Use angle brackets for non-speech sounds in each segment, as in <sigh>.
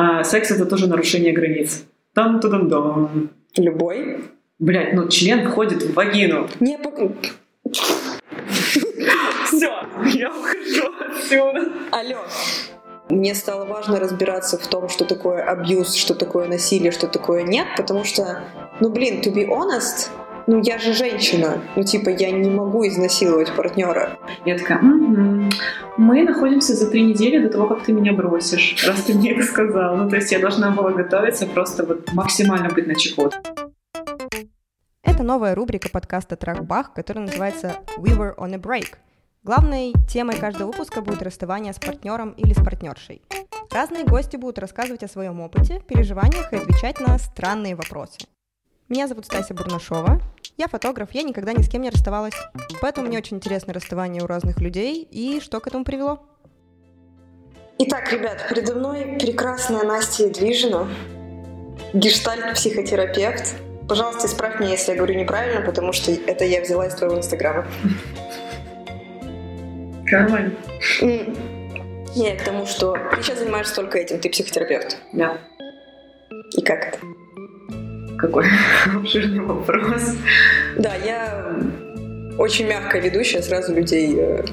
А секс это тоже нарушение границ. там тудам дам Любой? Блять, ну член входит в вагину. Не, по... Все, я ухожу отсюда. Алло. Мне стало важно разбираться в том, что такое абьюз, что такое насилие, что такое нет, потому что, ну блин, to be honest, ну я же женщина, ну типа я не могу изнасиловать партнера. Я такая, угу. мы находимся за три недели до того, как ты меня бросишь, раз ты мне это сказал. Ну то есть я должна была готовиться просто вот максимально быть на чеку. Это новая рубрика подкаста «Трахбах», которая называется «We were on a break», Главной темой каждого выпуска будет расставание с партнером или с партнершей. Разные гости будут рассказывать о своем опыте, переживаниях и отвечать на странные вопросы. Меня зовут Стася Бурнашова, я фотограф, я никогда ни с кем не расставалась, поэтому мне очень интересно расставание у разных людей и что к этому привело. Итак, ребят, передо мной прекрасная Настя Едвижина, гештальт-психотерапевт. Пожалуйста, исправь меня, если я говорю неправильно, потому что это я взяла из твоего инстаграма. Нормально. Не, к тому, что ты сейчас занимаешься только этим, ты психотерапевт. Да. И как это? Какой <laughs> обширный вопрос. Да, я очень мягкая ведущая, сразу людей э,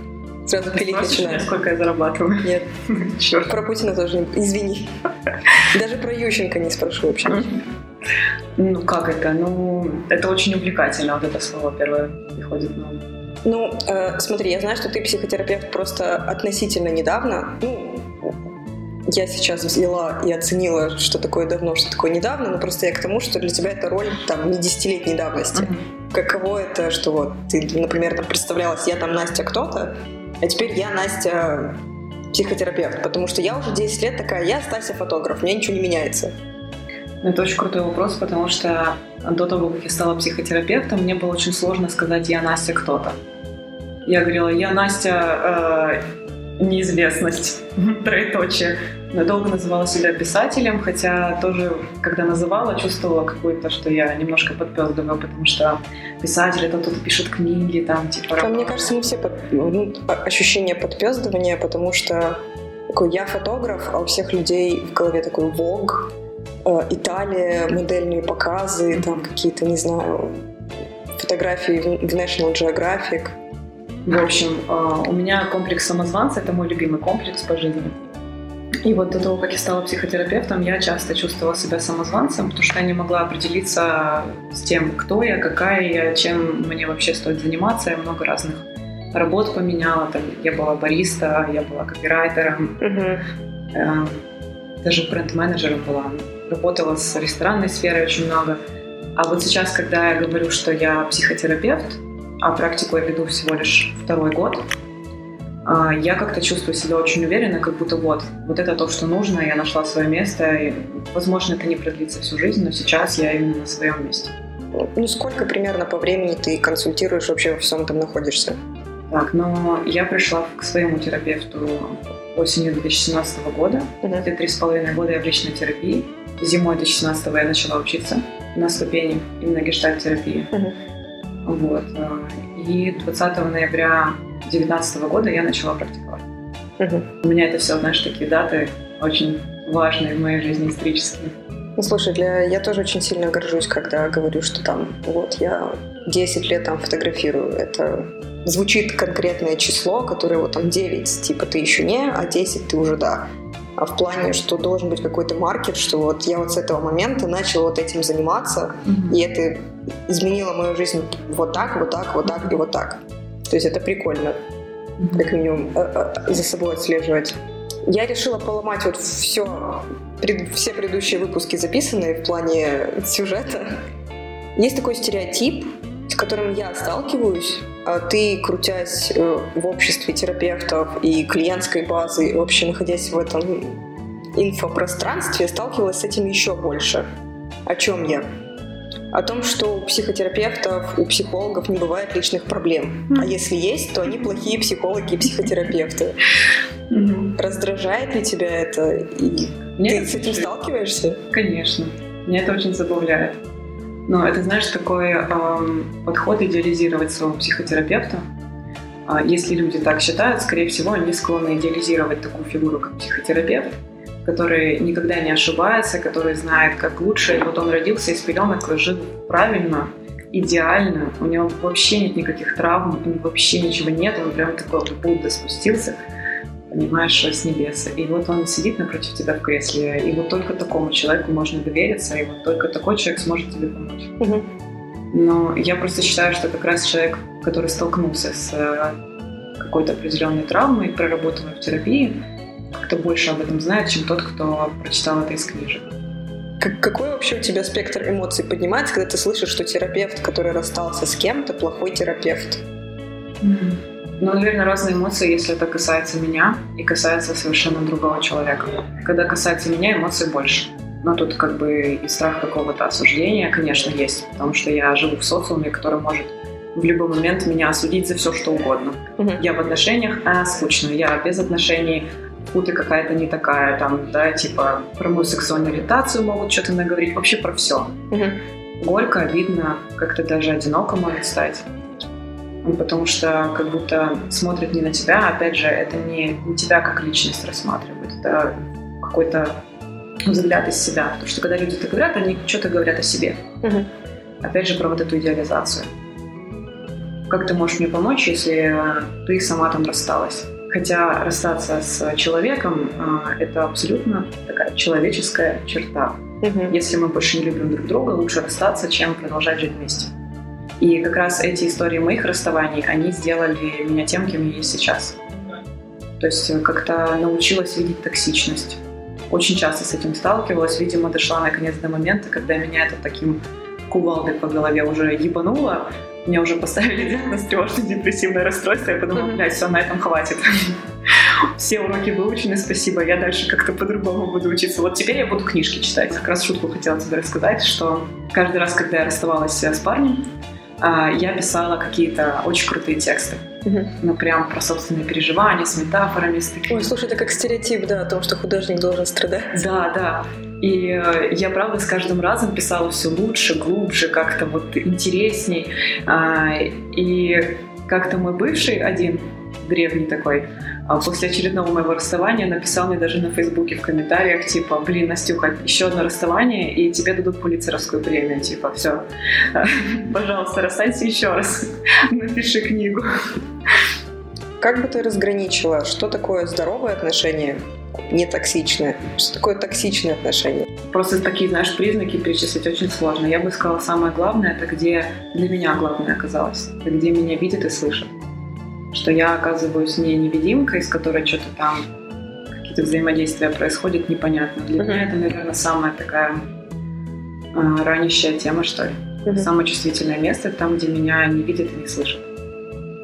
сразу пилить начинаю. сколько я зарабатываю? Нет. <laughs> Черт. Про Путина тоже не... Извини. <laughs> Даже про Ющенко не спрошу вообще. Ну, как это? Ну, это очень увлекательно. Вот это слово первое приходит на ум. Ну, э, смотри, я знаю, что ты психотерапевт просто относительно недавно. Ну, я сейчас взяла и оценила, что такое давно, что такое недавно, но просто я к тому, что для тебя это роль там не десятилетней давности. Mm-hmm. Каково это, что вот ты, например, там представлялась, я там Настя кто-то, а теперь я Настя психотерапевт, потому что я уже 10 лет такая, я Стася фотограф, у меня ничего не меняется. Ну, это очень крутой вопрос, потому что до того, как я стала психотерапевтом, мне было очень сложно сказать «я Настя кто-то». Я говорила, я Настя э, неизвестность, <laughs> троеточие. Но долго называла себя писателем, хотя тоже, когда называла, чувствовала какое-то, что я немножко подпездываю, потому что писатель это кто-то пишет книги, там типа... Там, мне кажется, мы все под, ну, ощущение подпездывания, потому что такой я фотограф, а у всех людей в голове такой Vogue, э, Италия, модельные показы, там какие-то, не знаю, фотографии в National Geographic – в общем, а, у меня комплекс самозванца – это мой любимый комплекс по жизни. И вот до того, как я стала психотерапевтом, я часто чувствовала себя самозванцем, потому что я не могла определиться с тем, кто я, какая я, чем мне вообще стоит заниматься. Я много разных работ поменяла. Там, я была бариста, я была копирайтером, uh-huh. даже бренд-менеджером была. Работала с ресторанной сферой очень много. А вот сейчас, когда я говорю, что я психотерапевт, а практику я веду всего лишь второй год, а, я как-то чувствую себя очень уверенно, как будто вот, вот это то, что нужно, я нашла свое место, и, возможно, это не продлится всю жизнь, но сейчас я именно на своем месте. Ну, сколько примерно по времени ты консультируешь, вообще во всем там находишься? Так, но я пришла к своему терапевту осенью 2017 года. Uh-huh. Это три с половиной года я в личной терапии. Зимой 2017 я начала учиться на ступени именно гештальт-терапии. Uh-huh. Вот. Э, и 20 ноября 2019 года я начала практиковать. Угу. У меня это все, знаешь, такие даты очень важные в моей жизни исторические. Ну, слушай, для... я тоже очень сильно горжусь, когда говорю, что там, вот, я 10 лет там фотографирую. Это звучит конкретное число, которое вот там 9, типа ты еще не, а 10 ты уже да а в плане, что должен быть какой-то маркер, что вот я вот с этого момента начала вот этим заниматься, mm-hmm. и это изменило мою жизнь вот так, вот так, вот так и вот так. То есть это прикольно, как минимум, э, э, за собой отслеживать. Я решила поломать вот все, пред, все предыдущие выпуски записанные в плане сюжета. Есть такой стереотип, с которым я сталкиваюсь, а ты, крутясь э, в обществе терапевтов и клиентской базы, вообще находясь в этом инфопространстве, сталкивалась с этим еще больше. О чем я? О том, что у психотерапевтов, у психологов не бывает личных проблем. А если есть, то они плохие психологи и психотерапевты. Раздражает ли тебя это? И Нет, ты с этим сталкиваешься? Конечно. Меня это очень забавляет. Но это, знаешь, такой эм, подход идеализировать своего психотерапевта. А если люди так считают, скорее всего, они склонны идеализировать такую фигуру, как психотерапевт. Который никогда не ошибается, который знает, как лучше. И вот он родился из пеленок, жил правильно, идеально, у него вообще нет никаких травм, у него вообще ничего нет, он прям такой вот Будда спустился, понимаешь, с небес. И вот он сидит напротив тебя в кресле, и вот только такому человеку можно довериться, и вот только такой человек сможет тебе помочь. Угу. Но я просто считаю, что как раз человек, который столкнулся с э, какой-то определенной травмой, проработанной в терапии, как-то больше об этом знает, чем тот, кто прочитал это из книжек. Как, какой вообще у тебя спектр эмоций поднимается, когда ты слышишь, что терапевт, который расстался с кем-то, плохой терапевт? Mm-hmm. Ну, наверное, разные эмоции, если это касается меня и касается совершенно другого человека. Когда касается меня, эмоций больше. Но тут как бы и страх какого-то осуждения, конечно, есть, потому что я живу в социуме, который может в любой момент меня осудить за все, что угодно. Угу. Я в отношениях, а скучно. Я без отношений, фу, ты какая-то не такая, там, да, типа, про мою сексуальную ориентацию могут что-то наговорить, вообще про все. Угу. Горько, обидно, как-то даже одиноко может стать. Ну, потому что как будто смотрят не на тебя, опять же, это не, не тебя как личность рассматривают, это какой-то взгляд из себя. Потому что когда люди это говорят, они что-то говорят о себе. Угу. Опять же, про вот эту идеализацию. Как ты можешь мне помочь, если ты сама там рассталась? Хотя расстаться с человеком э, это абсолютно такая человеческая черта. Угу. Если мы больше не любим друг друга, лучше расстаться, чем продолжать жить вместе. И как раз эти истории моих расставаний, они сделали меня тем, кем я есть сейчас. То есть э, как-то научилась видеть токсичность. Очень часто с этим сталкивалась. Видимо, дошла наконец до момента, когда меня это таким кувалдой по голове уже ебануло, мне уже поставили диагноз тревожно-депрессивное расстройство, я подумала, блядь, все, на этом хватит. <laughs> Все уроки выучены, спасибо, я дальше как-то по-другому буду учиться. Вот теперь я буду книжки читать. Как раз шутку хотела тебе рассказать, что каждый раз, когда я расставалась с парнем, а, я писала какие-то очень крутые тексты. Угу. Ну, прям про собственные переживания, с метафорами, с такими. Ой, слушай, это как стереотип, да, о том, что художник должен страдать. Да, да. И э, я, правда, с каждым разом писала все лучше, глубже, как-то вот интересней. А, и как-то мой бывший один, древний такой, а после очередного моего расставания написал мне даже на Фейсбуке в комментариях, типа, блин, Настюха, еще одно расставание, и тебе дадут полицейскую премию, типа, все, <laughs> пожалуйста, расстанься еще раз, <laughs> напиши книгу. Как бы ты разграничила, что такое здоровое отношение, не токсичное? Что такое токсичное отношение? Просто такие, знаешь, признаки перечислить очень сложно. Я бы сказала, самое главное, это где для меня главное оказалось. Это где меня видят и слышат что я оказываюсь не невидимкой, с которой что-то там какие-то взаимодействия происходят непонятно. Для uh-huh. меня это, наверное, самая такая э, ранящая тема, что ли. Uh-huh. Самое чувствительное место там, где меня не видят и не слышат.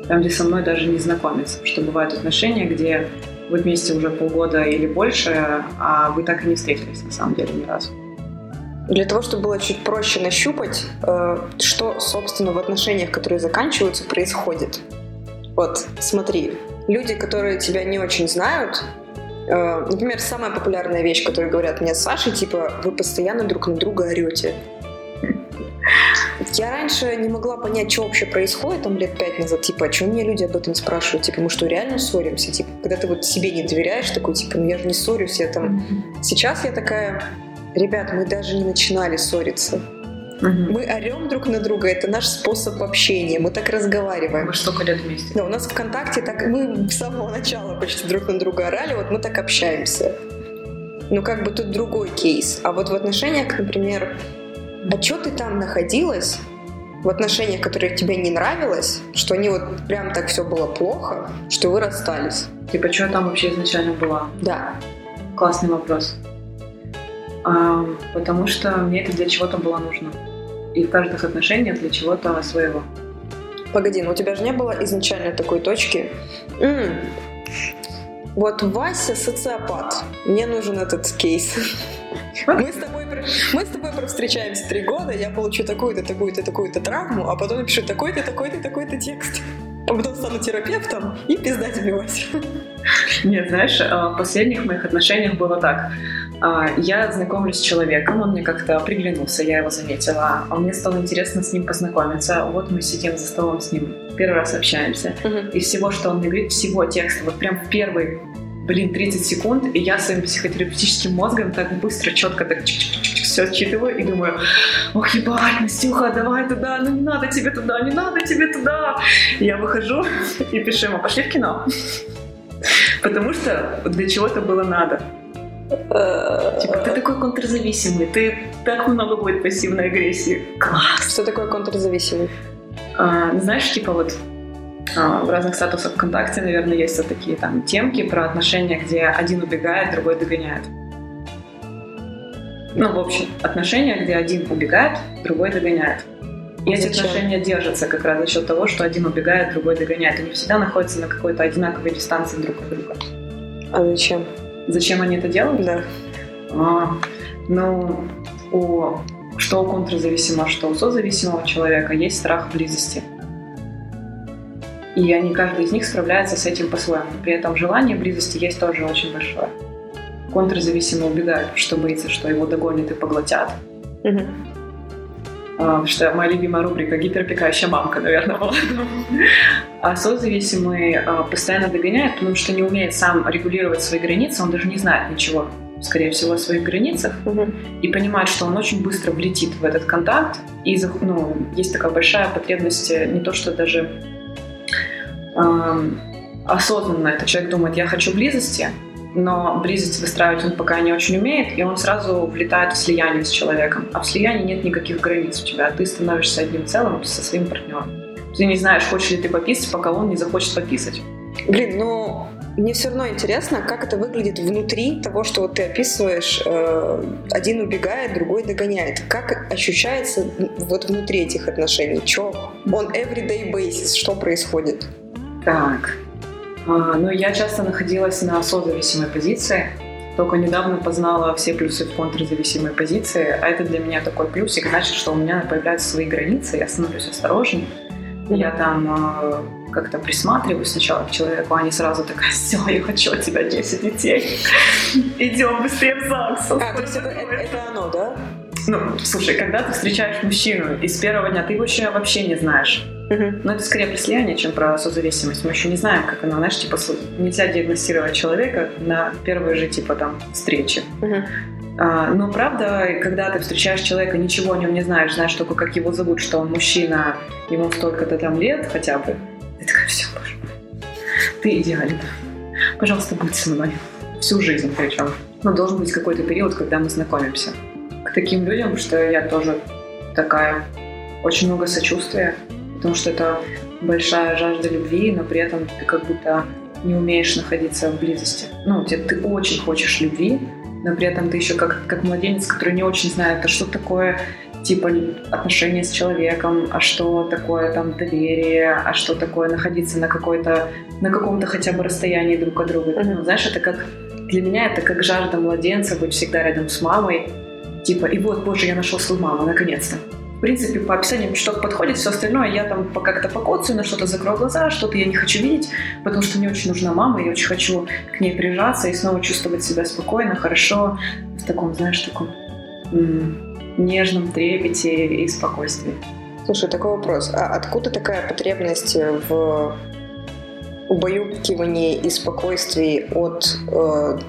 Там, где со мной даже не знакомятся. Что бывают отношения, где вы вместе уже полгода или больше, а вы так и не встретились на самом деле ни разу. Для того, чтобы было чуть проще нащупать, э, что, собственно, в отношениях, которые заканчиваются, происходит. Вот, смотри, люди, которые тебя не очень знают, э, например, самая популярная вещь, которую говорят мне с Сашей, типа, вы постоянно друг на друга орете. Я раньше не могла понять, что вообще происходит, там лет пять назад, типа, а что мне люди об этом спрашивают, типа, мы что, реально ссоримся? Типа, когда ты вот себе не доверяешь, такой, типа, ну я же не ссорюсь, я там... Сейчас я такая, ребят, мы даже не начинали ссориться. Угу. Мы орем друг на друга, это наш способ общения, мы так разговариваем. Мы столько лет вместе. Да, у нас ВКонтакте так, мы с самого начала почти друг на друга орали, вот мы так общаемся. Ну, как бы тут другой кейс. А вот в отношениях, например, а что ты там находилась, в отношениях, которые тебе не нравилось, что они вот прям так все было плохо, что вы расстались? Типа, что там вообще изначально была? Да. Классный вопрос. А, потому что мне это для чего-то было нужно и в каждых отношениях для чего-то своего. Погоди, ну у тебя же не было изначально такой точки. М-м, вот Вася социопат. Мне нужен этот кейс. Мы с тобой, мы с тобой встречаемся три года, я получу такую-то, такую-то, такую-то травму, а потом напишу такой-то, такой-то, такой-то текст. А потом стану терапевтом и пизда тебе, Вася. Нет, знаешь, а, в последних моих отношениях было так. А, я знакомлюсь с человеком, он мне как-то приглянулся, я его заметила. А мне стало интересно с ним познакомиться. Вот мы сидим за столом с ним, первый раз общаемся. Uh-huh. И всего, что он мне говорит, всего текста, вот прям в первый блин, 30 секунд, и я своим психотерапевтическим мозгом так быстро, четко так все считываю и думаю, ох, ебать, Настюха, давай туда, ну не надо тебе туда, не надо тебе туда. И я выхожу и пишу ему, пошли в кино. Потому что для чего это было надо. Типа, ты такой контрзависимый, ты так много будет пассивной агрессии. Класс. Что такое контрзависимый? А, знаешь, типа вот в разных статусах ВКонтакте, наверное, есть вот такие там темки про отношения, где один убегает, другой догоняет. Ну, в общем, отношения, где один убегает, другой догоняет. Эти отношения держатся как раз за счет того, что один убегает, другой догоняет. Они всегда находятся на какой-то одинаковой дистанции друг от друга. А зачем? Зачем они это делают? Да. А, ну, у, что у контрзависимого, что у созависимого человека есть страх близости. И они, каждый из них справляется с этим по-своему. При этом желание близости есть тоже очень большое. Контрзависимый убегает, что боится, что его догонят и поглотят. Потому что моя любимая рубрика «Гиперопекающая мамка», наверное, была. А созависимый а, постоянно догоняет, потому что не умеет сам регулировать свои границы, он даже не знает ничего, скорее всего, о своих границах, угу. и понимает, что он очень быстро влетит в этот контакт, и ну, есть такая большая потребность не то, что даже э, осознанно этот человек думает, я хочу близости, но близость выстраивать он пока не очень умеет, и он сразу влетает в слияние с человеком. А в слиянии нет никаких границ у тебя. Ты становишься одним целым со своим партнером. Ты не знаешь, хочешь ли ты пописать, пока он не захочет пописать. Блин, ну мне все равно интересно, как это выглядит внутри того, что вот ты описываешь. Э, один убегает, другой догоняет. Как ощущается вот внутри этих отношений? Что on everyday basis? Что происходит? Так, а, ну, я часто находилась на созависимой позиции. Только недавно познала все плюсы в контрзависимой позиции, а это для меня такой плюсик, значит, что у меня появляются свои границы, я становлюсь осторожней. Я там э, как-то присматриваюсь сначала к человеку, а не сразу такая, все, я хочу от тебя 10 детей. Идем быстрее в ЗАГС. А, то есть это, это, это оно, да? Ну, слушай, когда ты встречаешь мужчину, и с первого дня ты его еще вообще не знаешь, Угу. Но это скорее про слияние, чем про созависимость. Мы еще не знаем, как она, знаешь, типа нельзя диагностировать человека на первой же, типа, там, встрече. Угу. А, но правда, когда ты встречаешь человека, ничего о нем не знаешь, знаешь только, как его зовут, что он мужчина, ему столько-то там лет хотя бы, ты такая, все, боже мой, ты идеален. Пожалуйста, будь со мной. Всю жизнь причем. Но должен быть какой-то период, когда мы знакомимся. К таким людям, что я тоже такая, очень много сочувствия, потому что это большая жажда любви, но при этом ты как будто не умеешь находиться в близости. Ну, ты, ты очень хочешь любви, но при этом ты еще как, как младенец, который не очень знает, а что такое типа отношения с человеком, а что такое там доверие, а что такое находиться на какой-то, на каком-то хотя бы расстоянии друг от друга. Mm-hmm. Ну, знаешь, это как для меня это как жажда младенца быть всегда рядом с мамой. Типа, и вот, боже, я нашел свою маму, наконец-то принципе, по описаниям что-то подходит, все остальное я там как-то покоцаю, на что-то закрою глаза, что-то я не хочу видеть, потому что мне очень нужна мама, я очень хочу к ней прижаться и снова чувствовать себя спокойно, хорошо, в таком, знаешь, таком нежном трепете и спокойствии. Слушай, такой вопрос. А откуда такая потребность в убаюкивании и спокойствии от э,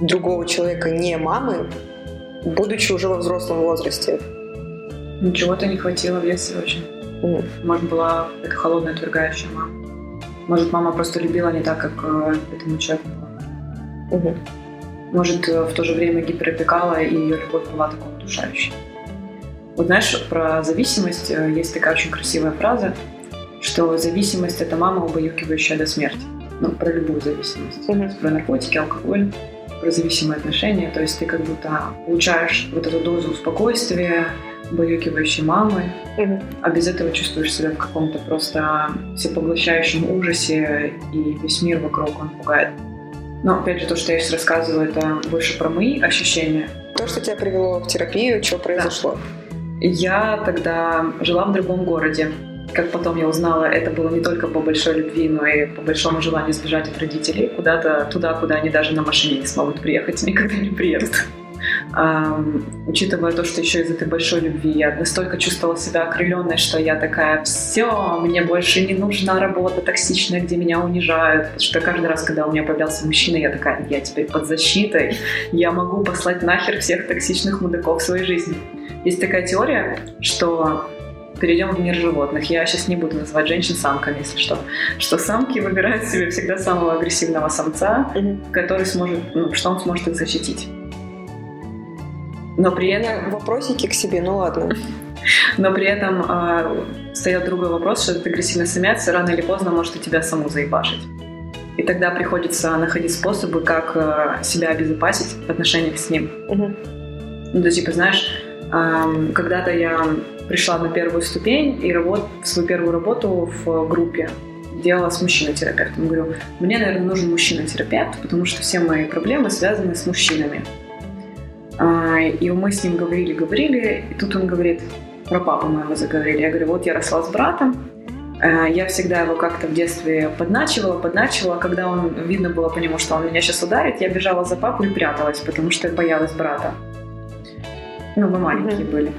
другого человека, не мамы, будучи уже во взрослом возрасте? Ну, чего-то не хватило в детстве очень. Mm. Может, была эта холодная, отвергающая мама. Может, мама просто любила не так, как э, этому человеку было. Mm-hmm. Может, э, в то же время гиперопекала, и ее любовь была такой удушающей. Вот знаешь, про зависимость э, есть такая очень красивая фраза, что зависимость – это мама, убаюкивающая до смерти. Ну, про любую зависимость. Mm-hmm. Про наркотики, алкоголь, про зависимые отношения. То есть ты как будто получаешь вот эту дозу спокойствия, убаюкивающей мамы, угу. а без этого чувствуешь себя в каком-то просто всепоглощающем ужасе, и весь мир вокруг он пугает. Но, опять же, то, что я сейчас рассказываю, это больше про мои ощущения. То, что тебя привело в терапию, что произошло? Да. Я тогда жила в другом городе. Как потом я узнала, это было не только по большой любви, но и по большому желанию сбежать от родителей куда-то туда, куда они даже на машине не смогут приехать, никогда не приедут. Учитывая то, что еще из этой большой любви я настолько чувствовала себя окрыленной, что я такая, все, мне больше не нужна работа токсичная, где меня унижают. Потому что каждый раз, когда у меня появлялся мужчина, я такая, я теперь под защитой, я могу послать нахер всех токсичных мудаков в своей жизни. Есть такая теория, что перейдем в мир животных. Я сейчас не буду называть женщин самками, если что. Что самки выбирают себе всегда самого агрессивного самца, mm-hmm. который сможет, ну, что он сможет их защитить. Но при этом... Вопросики к себе, ну ладно. <laughs> Но при этом э, стоит другой вопрос, что этот агрессивный самец рано или поздно может и тебя саму заебашить. И тогда приходится находить способы, как э, себя обезопасить в отношениях с ним. Угу. Ну, то типа, знаешь, э, когда-то я пришла на первую ступень и работ, свою первую работу в группе делала с мужчиной-терапевтом. Говорю, мне, наверное, нужен мужчина-терапевт, потому что все мои проблемы связаны с мужчинами. А, и мы с ним говорили, говорили, и тут он говорит, про папу моего заговорили. Я говорю, вот я росла с братом, а, я всегда его как-то в детстве подначивала, подначивала. Когда он, видно было по нему, что он меня сейчас ударит, я бежала за папу и пряталась, потому что я боялась брата. Ну, мы маленькие mm-hmm. были.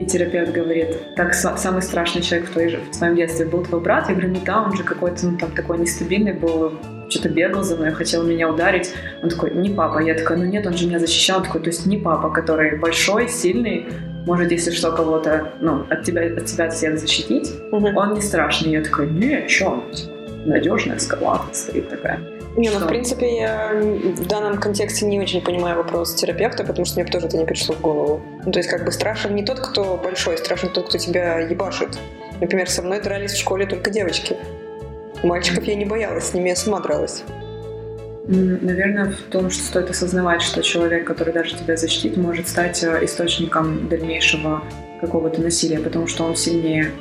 И терапевт говорит, так самый страшный человек в, твоей, в твоем детстве был твой брат? Я говорю, ну да, он же какой-то ну, там такой нестабильный был, что-то бегал за мной, хотел меня ударить. Он такой, не папа. Я такая, ну нет, он же меня защищал. Он такой, то есть не папа, который большой, сильный, может, если что, кого-то, ну, от тебя, от тебя от всех защитить. Угу. Он не страшный. Я такая, не, о чем? Надежная скала стоит такая. Не, ну, в принципе, я в данном контексте не очень понимаю вопрос терапевта, потому что мне тоже это не пришло в голову. Ну, то есть, как бы страшен не тот, кто большой, страшен тот, кто тебя ебашит. Например, со мной дрались в школе только девочки. Мальчиков я не боялась, с ними я сама дралась. Наверное, в том, что стоит осознавать, что человек, который даже тебя защитит, может стать э, источником дальнейшего какого-то насилия, потому что он сильнее.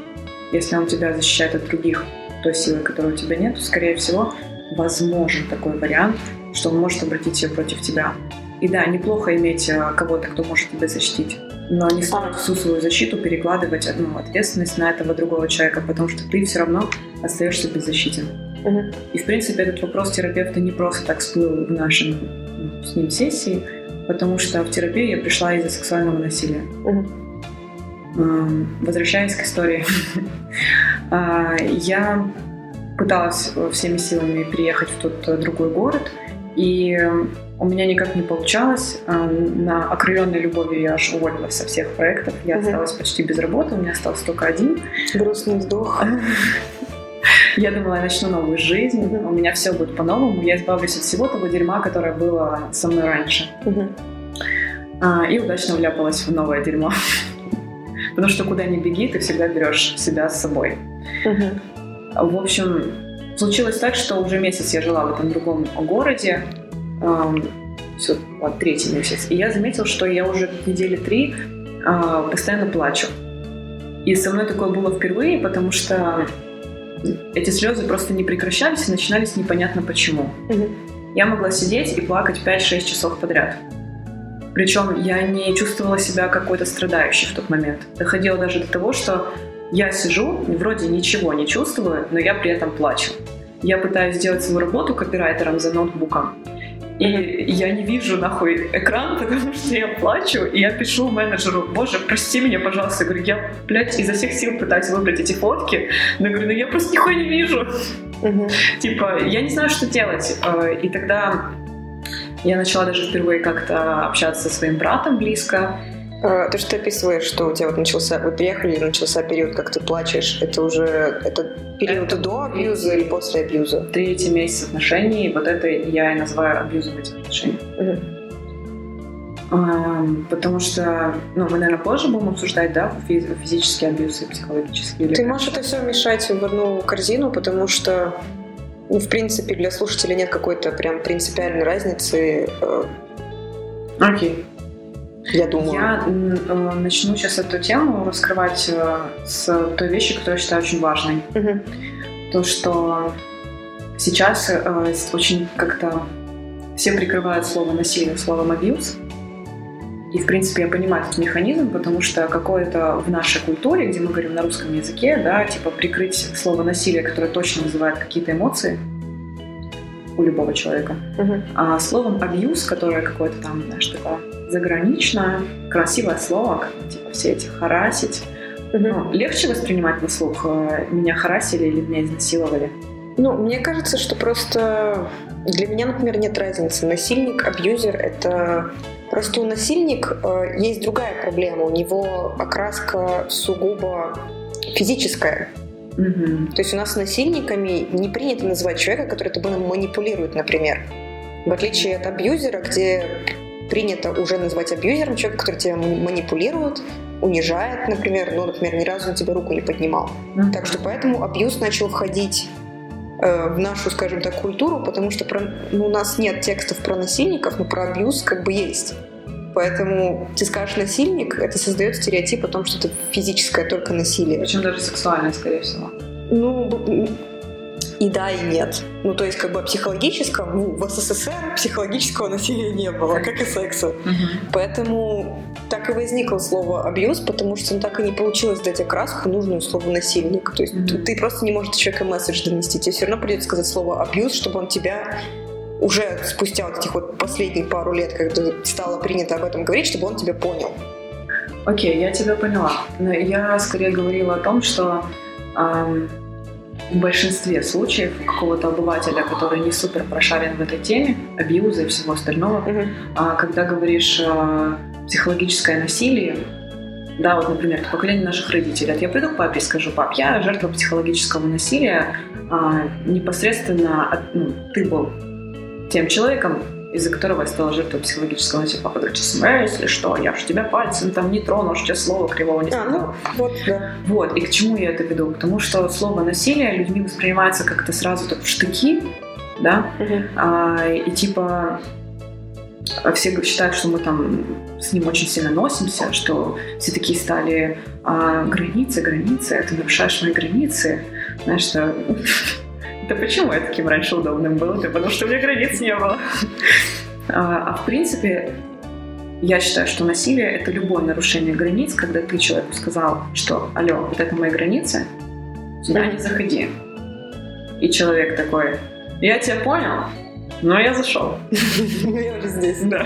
Если он тебя защищает от других той силы, которой у тебя нет, то, скорее всего, возможен такой вариант, что он может обратить ее против тебя. И да, неплохо иметь э, кого-то, кто может тебя защитить, но не стоит всю свою защиту перекладывать одну ответственность на этого другого человека, потому что ты все равно остаешься беззащитен. Угу. И, в принципе, этот вопрос терапевта не просто так всплыл в нашем ну, с ним сессии, потому что в терапию я пришла из-за сексуального насилия. Угу. Возвращаясь к истории, <laughs> а, я пыталась всеми силами приехать в тот э, другой город, и у меня никак не получалось. А, на окрыленной любовью я аж уволилась со всех проектов. Я угу. осталась почти без работы, у меня остался только один. Грустный вздох. Я думала, я начну новую жизнь, у меня все будет по-новому, я избавлюсь от всего того дерьма, которое было со мной раньше. А, и удачно вляпалась в новое дерьмо. <laughs> Потому что куда ни беги, ты всегда берешь себя с собой. В общем, случилось так, что уже месяц я жила в этом другом городе, все, вот, третий месяц, и я заметила, что я уже недели три а, постоянно плачу. И со мной такое было впервые, потому что эти слезы просто не прекращались и начинались непонятно почему. Угу. Я могла сидеть и плакать 5-6 часов подряд. Причем я не чувствовала себя какой-то страдающей в тот момент. Доходило даже до того, что я сижу, вроде ничего не чувствую, но я при этом плачу. Я пытаюсь сделать свою работу копирайтером за ноутбуком. И я не вижу нахуй экран, <laughs> потому что я плачу, и я пишу менеджеру, боже, прости меня, пожалуйста. Я говорю, я, блядь, изо всех сил пытаюсь выбрать эти фотки, но я говорю, ну я просто нихуя не вижу. Типа, я не знаю, что делать. Э, и тогда я начала даже впервые как-то общаться со своим братом близко, то, что ты описываешь, что у тебя вот начался, вы приехали, начался период, как ты плачешь, это уже это период это до абьюза или после абьюза? Третий месяц отношений, вот это я и называю абьюзом этих отношений. Угу. потому что, ну, мы, наверное, позже будем обсуждать, да, физический абьюз и психологический. Ты можешь это все мешать в одну корзину, потому что, ну, в принципе, для слушателя нет какой-то прям принципиальной разницы. Э, Окей. Я думаю. Я э, начну сейчас эту тему раскрывать э, с той вещи, которую я считаю очень важной. Угу. То, что сейчас э, очень как-то все прикрывают слово насилие словом абьюз. И, в принципе, я понимаю этот механизм, потому что какое-то в нашей культуре, где мы говорим на русском языке, да, типа прикрыть слово насилие, которое точно вызывает какие-то эмоции у любого человека, uh-huh. а словом абьюз, которое какое-то там, знаешь, такое заграничное, красивое слово, типа все эти харасить. Угу. Ну, легче воспринимать на слух, э, меня харасили или меня изнасиловали? Ну, мне кажется, что просто для меня, например, нет разницы. Насильник, абьюзер — это Просто у насильник э, есть другая проблема. У него окраска сугубо физическая. Угу. То есть у нас насильниками не принято называть человека, который тобой манипулирует, например. В отличие от абьюзера, где принято уже называть абьюзером человека, который тебя манипулирует, унижает, например, ну, например, ни разу на тебя руку не поднимал. Mm-hmm. Так что поэтому абьюз начал входить э, в нашу, скажем так, культуру, потому что про, ну, у нас нет текстов про насильников, но про абьюз как бы есть. Поэтому ты скажешь насильник, это создает стереотип о том, что это физическое только насилие. Причем даже сексуальное, скорее всего. Ну, и да, и нет. Ну, то есть, как бы психологического, ну, в СССР психологического насилия не было, как и секса. Угу. Поэтому так и возникло слово абьюз, потому что ну, так и не получилось дать окраску нужную слову насильник. То есть угу. ты просто не можешь человека месседж донести. Тебе все равно придется сказать слово абьюз, чтобы он тебя уже спустя вот этих вот последних пару лет, когда стало принято об этом говорить, чтобы он тебя понял. Окей, okay, я тебя поняла. Но я скорее говорила о том, что эм, в большинстве случаев какого-то обывателя, который не супер прошарен в этой теме, абьюза и всего остального, uh-huh. а, когда говоришь а, психологическое насилие, да, вот, например, поколение наших родителей. Я приду к папе и скажу, пап, я жертва психологического насилия, а, непосредственно, от, ну, ты был тем человеком, из-за которого я стала жертвой психологического насилия. Папа говорит, если что, я же тебя пальцем там не трону, что слова кривого не сказал. А, ну, вот, да. Вот, и к чему я это веду? Потому что слово насилие людьми воспринимается как-то сразу так в штыки, да, угу. а, и типа все считают, что мы там с ним очень сильно носимся, что все такие стали а, границы, границы, ты нарушаешь мои границы, знаешь, что да почему я таким раньше удобным был? Да потому что у меня границ не было. А, а в принципе, я считаю, что насилие — это любое нарушение границ, когда ты человеку сказал, что «Алло, вот это мои границы, сюда не заходи». И человек такой «Я тебя понял, но я зашел. <laughs> Я уже здесь. Да.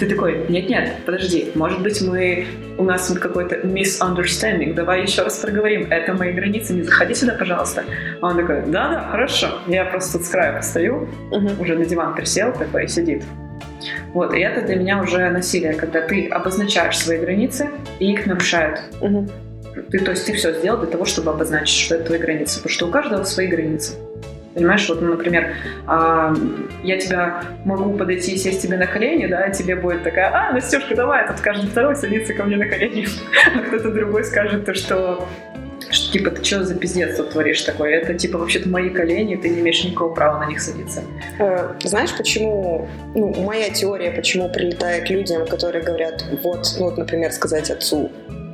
Ты такой, нет-нет, подожди, может быть мы, у нас какой-то misunderstanding, давай еще раз проговорим, это мои границы, не заходи сюда, пожалуйста. А он такой, да-да, хорошо, я просто тут с края постою, уже на диван присел такой, сидит. Вот, и это для меня уже насилие, когда ты обозначаешь свои границы, и их нарушают. Ты, то есть ты все сделал для того, чтобы обозначить, что это твои границы, потому что у каждого свои границы. Понимаешь, вот, например, а, я тебя могу подойти и сесть тебе на колени, да, и тебе будет такая, а, Настюшка, давай, тут каждый второй садится ко мне на колени, <laughs> а кто-то другой скажет то, что что, типа, ты что за пиздец тут творишь такое? Это, типа, вообще-то мои колени, ты не имеешь никакого права на них садиться. Э, знаешь, почему, ну, моя теория, почему прилетает людям, которые говорят, вот, ну, вот, например, сказать отцу,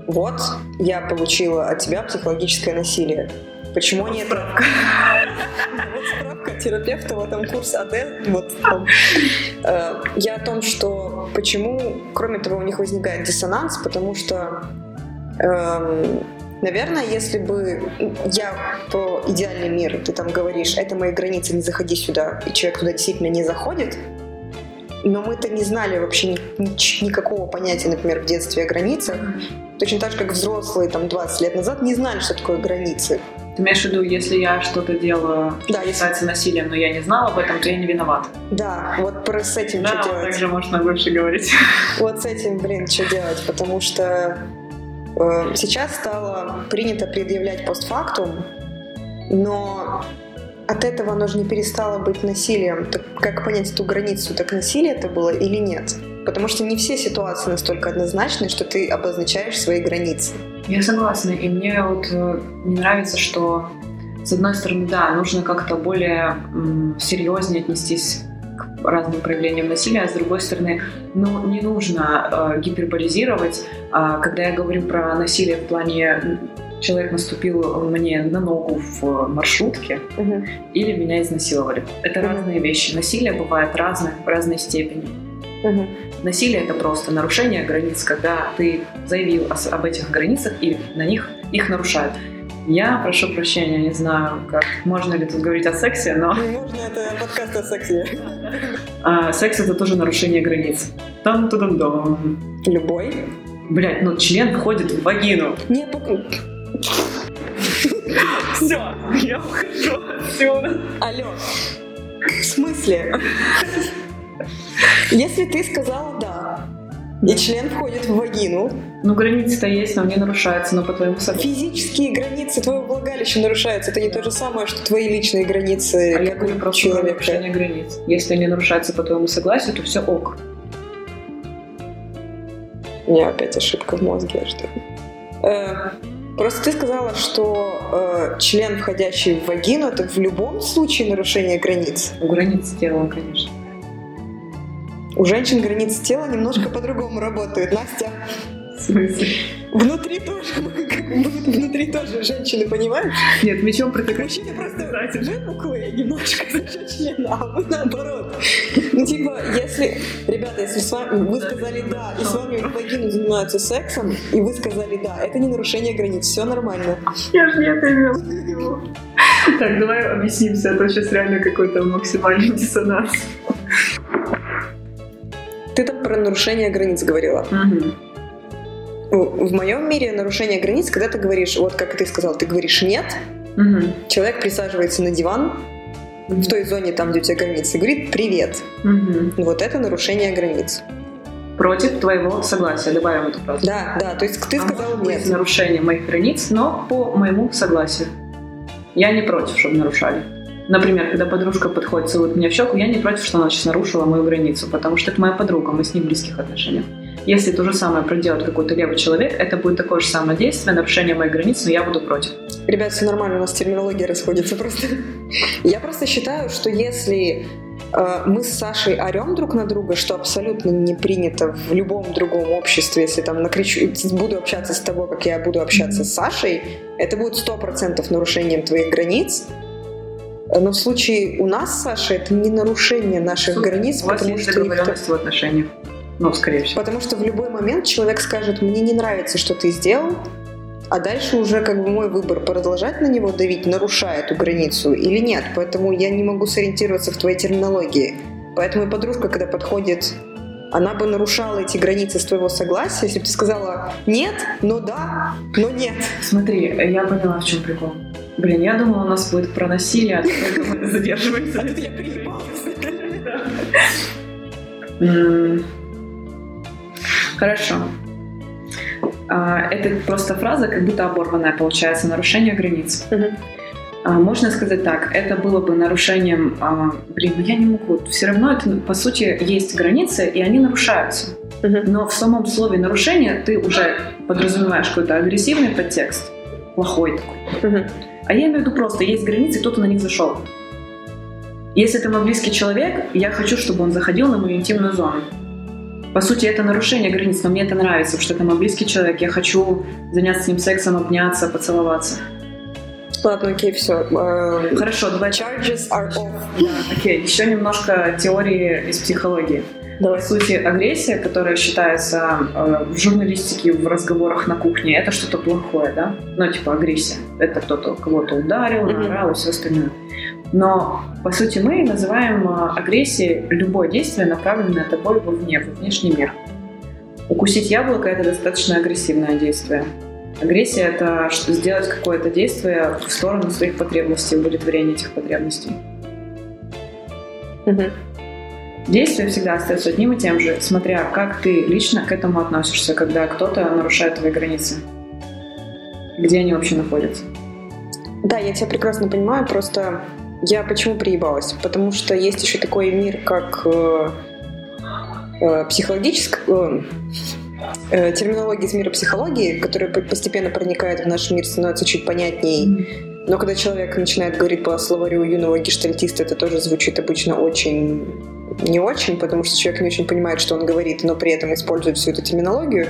вот, я получила от тебя психологическое насилие. Почему они это... <laughs> Вот справка терапевта в этом курсе АД. Вот, э, я о том, что почему, кроме того, у них возникает диссонанс, потому что эм, Наверное, если бы я про идеальный мир, ты там говоришь, это мои границы, не заходи сюда, и человек туда действительно не заходит, но мы-то не знали вообще ни, ни, никакого понятия, например, в детстве о границах. Точно так же, как взрослые там 20 лет назад не знали, что такое границы. Ты имеешь в виду, если я что-то делала, да, что если... насилием, но я не знала об этом, то я не виноват. Да, вот про с этим да, что вот делать. так же можно больше говорить. <laughs> Вот с этим, блин, что делать, потому что э, сейчас стало принято предъявлять постфактум, но от этого оно же не перестало быть насилием. Так как понять эту границу, так насилие это было или нет? Потому что не все ситуации настолько однозначны, что ты обозначаешь свои границы. Я согласна. И мне вот э, не нравится, что с одной стороны, да, нужно как-то более серьезнее отнестись к разным проявлениям насилия, а с другой стороны, ну, не нужно э, гиперболизировать. Э, когда я говорю про насилие в плане человек наступил мне на ногу в маршрутке угу. или меня изнасиловали. Это угу. разные вещи. Насилие бывает разное в разной степени. Угу. Насилие это просто нарушение границ, когда ты заявил об этих границах и на них их нарушают. Я прошу прощения, не знаю, как можно ли тут говорить о сексе, но Не можно, это подкаст о сексе. а, секс это тоже нарушение границ. там тудам дом Любой. Блять, ну член входит в вагину. Не, пок- Все, я ухожу отсюда. Алло. В смысле? Если ты сказала «да», и член входит в вагину, Ну, границы-то есть, но они нарушаются, но по твоему согласию. физические границы твоего влагалища нарушаются. Это не то же самое, что твои личные границы А я говорю про нарушение границ. Если они нарушаются по твоему согласию, то все ок. У меня опять ошибка в мозге, что ли. Э, Просто ты сказала, что э, член, входящий в вагину, это в любом случае нарушение границ. У границ тела, конечно. У женщин границы тела немножко по-другому работают. Настя, В смысле? внутри тоже, <laughs> внутри тоже женщины, понимаешь? Нет, мечом протыкать. Мужчины просто выпуклые немножко <laughs> за члена, а вы наоборот. Ну, типа, если, ребята, если с вами, вы сказали «да», и с вами вагину занимаются сексом, и вы сказали «да», это не нарушение границ, все нормально. Я же не это имел в виду. Так, давай объяснимся, а то сейчас реально какой-то максимальный диссонанс. Ты там про нарушение границ говорила. Мгм. В моем мире нарушение границ, когда ты говоришь, вот как ты сказал, ты говоришь «нет», Мгм. человек присаживается на диван в той зоне, там, где у тебя границы, говорит «привет». Мгм. Вот это нарушение границ. Против твоего согласия, добавим эту фразу. Да, да, то есть ты А сказал может быть «нет». нарушение моих границ, но по моему согласию. Я не против, чтобы нарушали. Например, когда подружка подходит, целует меня в щеку, я не против, что она сейчас нарушила мою границу, потому что это моя подруга, мы с ней в близких отношениях. Если то же самое проделает какой-то левый человек, это будет такое же самое действие, нарушение моих границ, но я буду против. Ребят, все нормально, у нас терминология расходится просто. Я просто считаю, что если э, мы с Сашей орем друг на друга, что абсолютно не принято в любом другом обществе, если там накричу, буду общаться с тобой, как я буду общаться с Сашей, это будет сто процентов нарушением твоих границ. Но в случае у нас, Саша, это не нарушение наших Супер. границ, У вас потому есть что, договоренность в отношениях. Ну, скорее всего. потому что в любой момент человек скажет, мне не нравится, что ты сделал, а дальше уже как бы мой выбор продолжать на него давить, нарушая эту границу или нет. Поэтому я не могу сориентироваться в твоей терминологии. Поэтому и подружка, когда подходит, она бы нарушала эти границы с твоего согласия, если бы ты сказала «нет», но «да», но «нет». Смотри, я поняла, в чем прикол. Блин, я думала, у нас будет про насилие, а <laughs> мы задерживаемся. Я приебалась. М, Хорошо. А, Это просто фраза, как будто оборванная, получается, нарушение границ. А, Можно сказать так, это было бы нарушением, а, блин, ну я не могу, все равно это, по сути, есть границы, и они нарушаются. Но в самом слове нарушение ты уже подразумеваешь какой-то агрессивный подтекст, плохой такой. А я имею в виду просто, есть границы, кто-то на них зашел. Если это мой близкий человек, я хочу, чтобы он заходил на мою интимную зону. По сути, это нарушение границ, но мне это нравится, потому что это мой близкий человек. Я хочу заняться с ним сексом, обняться, поцеловаться. Ладно, окей, все. Хорошо, давай. Charges are off. Да, окей, еще немножко теории из психологии. Давай. По сути, агрессия, которая считается э, в журналистике, в разговорах на кухне, это что-то плохое, да? Ну, типа агрессия. Это кто-то кого-то ударил, наорал и все остальное. Но, по сути, мы называем э, агрессией любое действие, направленное тобой вовне, во внешний мир. Укусить яблоко – это достаточно агрессивное действие. Агрессия – это сделать какое-то действие в сторону своих потребностей, удовлетворения этих потребностей. Мгм. Действие всегда остается одним и тем же, смотря как ты лично к этому относишься, когда кто-то нарушает твои границы. Где они вообще находятся? Да, я тебя прекрасно понимаю, просто я почему приебалась? Потому что есть еще такой мир, как э, э, психологическая э, э, терминология из мира психологии, которая по- постепенно проникает в наш мир, становится чуть понятней. Но когда человек начинает говорить по словарю юного гештальтиста, это тоже звучит обычно очень не очень, потому что человек не очень понимает, что он говорит, но при этом использует всю эту терминологию.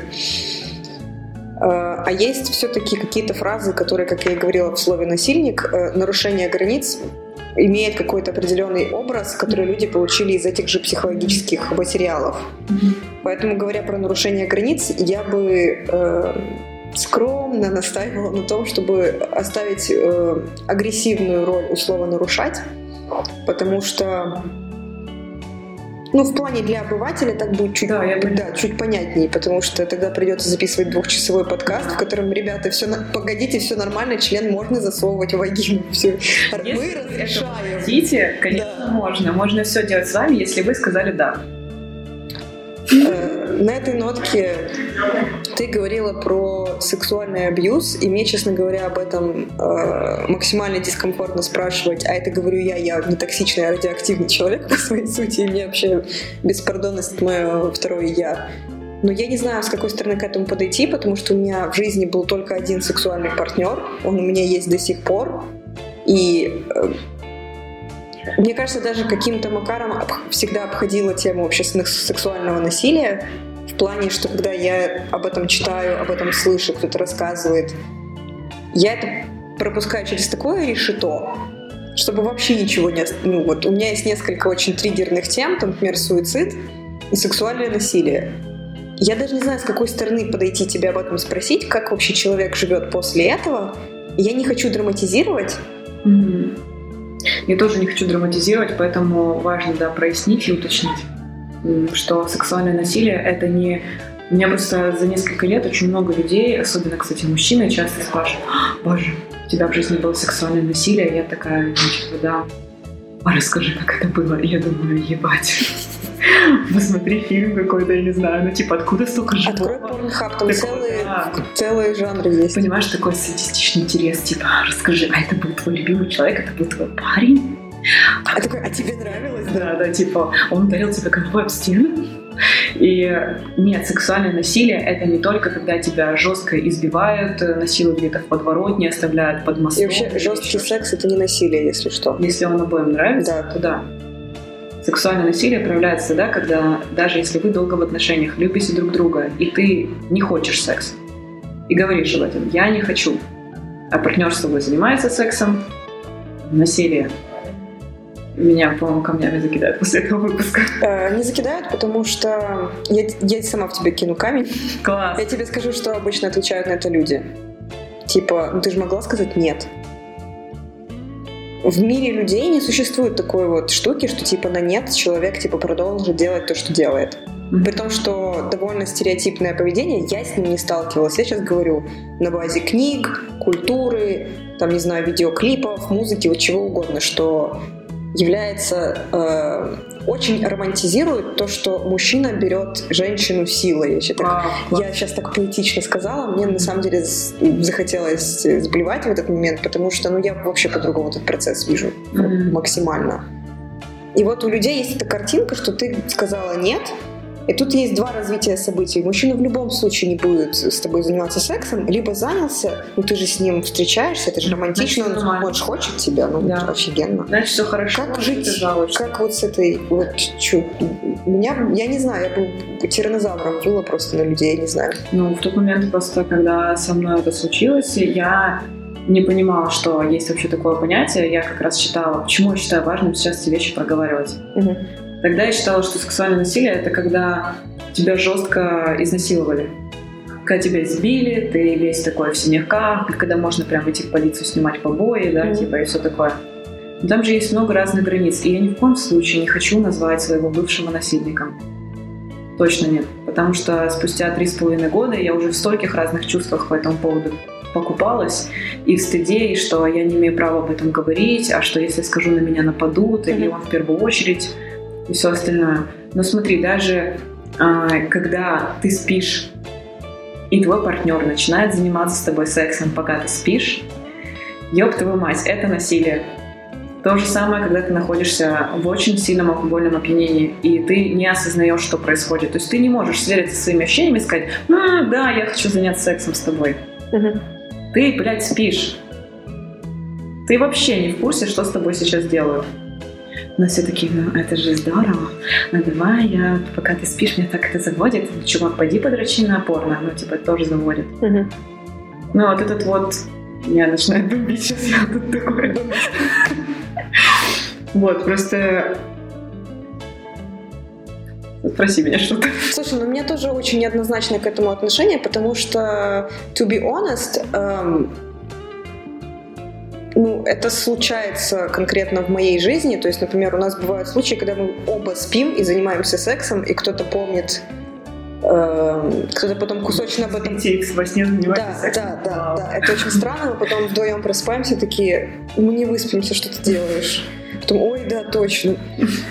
Э, А есть все-таки какие-то фразы, которые, как я и говорила в слове «насильник», э, нарушение границ имеет какой-то определенный образ, который люди получили из этих же психологических материалов. Поэтому, говоря про нарушение границ, я бы э, скромно настаивала на том, чтобы оставить э, агрессивную роль условно нарушать, потому что ну, в плане для обывателя так будет чуть, Да, я да, чуть понятнее, потому что тогда придется записывать двухчасовой подкаст, в котором, ребята, все, на- погодите, все нормально, член можно засовывать в вагину. <laughs> Все. Мы Если этого разрешаем. хотите, конечно, Да. можно. Можно все делать с вами, если вы сказали «да». Э, На этой нотке ты говорила про сексуальный абьюз, и мне, честно говоря, об этом э, максимально дискомфортно спрашивать, а это говорю я, я не токсичный, а радиоактивный человек по своей сути, и мне вообще беспардонность мое второе я. Но я не знаю, с какой стороны к этому подойти, потому что у меня в жизни был только один сексуальный партнер, он у меня есть до сих пор, и э, мне кажется, даже каким-то макаром всегда обходила тему общественных сексуального насилия, в плане, что когда я об этом читаю, об этом слышу, кто-то рассказывает, я это пропускаю через такое решето, чтобы вообще ничего не... Ну вот, у меня есть несколько очень триггерных тем, там, например, суицид и сексуальное насилие. Я даже не знаю, с какой стороны подойти тебе об этом спросить, как вообще человек живет после этого. Я не хочу драматизировать, Мгм. Я тоже не хочу драматизировать, поэтому важно, да, прояснить и уточнить, что сексуальное насилие — это не... У меня просто за несколько лет очень много людей, особенно, кстати, мужчины, часто спрашивают, «А, боже, у тебя в жизни было сексуальное насилие? Я такая, значит, да. А расскажи, как это было? Я думаю, ебать. <laughs> Посмотри фильм какой-то, я не знаю, ну типа откуда столько Открой живого? порнхаб, там целые, да. целые жанры есть. Понимаешь, такой садистичный интерес, типа, расскажи, а это был твой любимый человек, это был твой парень? А такой, а тебе нравилось? Да, да, типа, он ударил тебя головой об стену. И нет, сексуальное насилие — это не только когда тебя жестко избивают, насилуют где-то в подворотне, оставляют под мостом. И вообще жесткий секс это не насилие, если что. Если он обоим нравится, Да. то да. Сексуальное насилие проявляется тогда, когда даже если вы долго в отношениях, любите друг друга, и ты не хочешь секс, и говоришь об этом, я не хочу, а партнер с тобой занимается сексом, насилие. Меня, по-моему, камнями закидают после этого выпуска. Э, не закидают, потому что я, я сама в тебя кину камень. Класс. Я тебе скажу, что обычно отвечают на это люди. Типа, ну ты же могла сказать нет. В мире людей не существует такой вот штуки, что типа на нет человек типа продолжит делать то, что делает. При том, что довольно стереотипное поведение, я с ним не сталкивалась. Я сейчас говорю на базе книг, культуры, там, не знаю, видеоклипов, музыки, вот чего угодно, что является э, очень романтизирует то, что мужчина берет женщину силой. Я, считаю, так- Вау, класс. я сейчас так поэтично сказала, мне на самом деле захотелось сблевать в этот момент, потому что ну, я вообще по-другому этот процесс вижу максимально. И вот у людей есть эта картинка, что ты сказала нет, и тут есть два развития событий. Мужчина в любом случае не будет с тобой заниматься сексом, либо занялся, ну ты же с ним встречаешься, это же романтично, Значит, он, он же хочет тебя, ну Да. офигенно. Значит, все хорошо. Как жить? Как вот с этой вот чу... Меня, я не знаю, я бы тиранозавром выла просто на людей, я не знаю. Ну, в тот момент просто, когда со мной это случилось, я не понимала, что есть вообще такое понятие. Я как раз считала, почему я считаю важным сейчас эти вещи проговаривать. Мгм. Тогда я считала, что сексуальное насилие — это когда тебя жестко изнасиловали. Когда тебя избили, ты весь такой в синяках, когда можно прям идти в полицию снимать побои, да, Мгм. типа, и все такое. Но Там же есть много разных границ, и я ни в коем случае не хочу назвать своего бывшего насильником. Точно нет. Потому что спустя три с половиной года я уже в стольких разных чувствах по этому поводу покупалась, и в стыде, и что я не имею права об этом говорить, а что если скажу, на меня нападут, или Мгм. он в первую очередь, и все остальное. Но смотри, даже а, когда ты спишь, и твой партнер начинает заниматься с тобой сексом, пока ты спишь, ёб твою мать, это насилие. То же самое, когда ты находишься в очень сильном алкогольном опьянении, и ты не осознаешь, что происходит. То есть ты не можешь свериться со своими ощущениями и сказать, «А, да, я хочу заняться сексом с тобой. Мгм. Ты, блядь, спишь. Ты вообще не в курсе, что с тобой сейчас делают. Но все такие, ну это же здорово. Ну давай, я, пока ты спишь, меня так это заводит. Чувак, пойди подрочи на порно. Ну, типа, тоже заводит. Мгм. Ну, вот этот вот... Я начинаю бомбить сейчас, я тут такой. Вот, просто... Спроси меня что-то. Слушай, ну у меня тоже очень неоднозначное к этому отношение, потому что, to be honest, эм, ну, это случается конкретно в моей жизни. То есть, например, у нас бывают случаи, когда мы оба спим и занимаемся сексом, и кто-то помнит э, кто-то потом кусочно об этом... Детей во сне Да, сексом. да, да, да. Это очень странно. Мы потом вдвоем просыпаемся такие, мы не выспимся, что ты делаешь? Потом, ой, да, точно.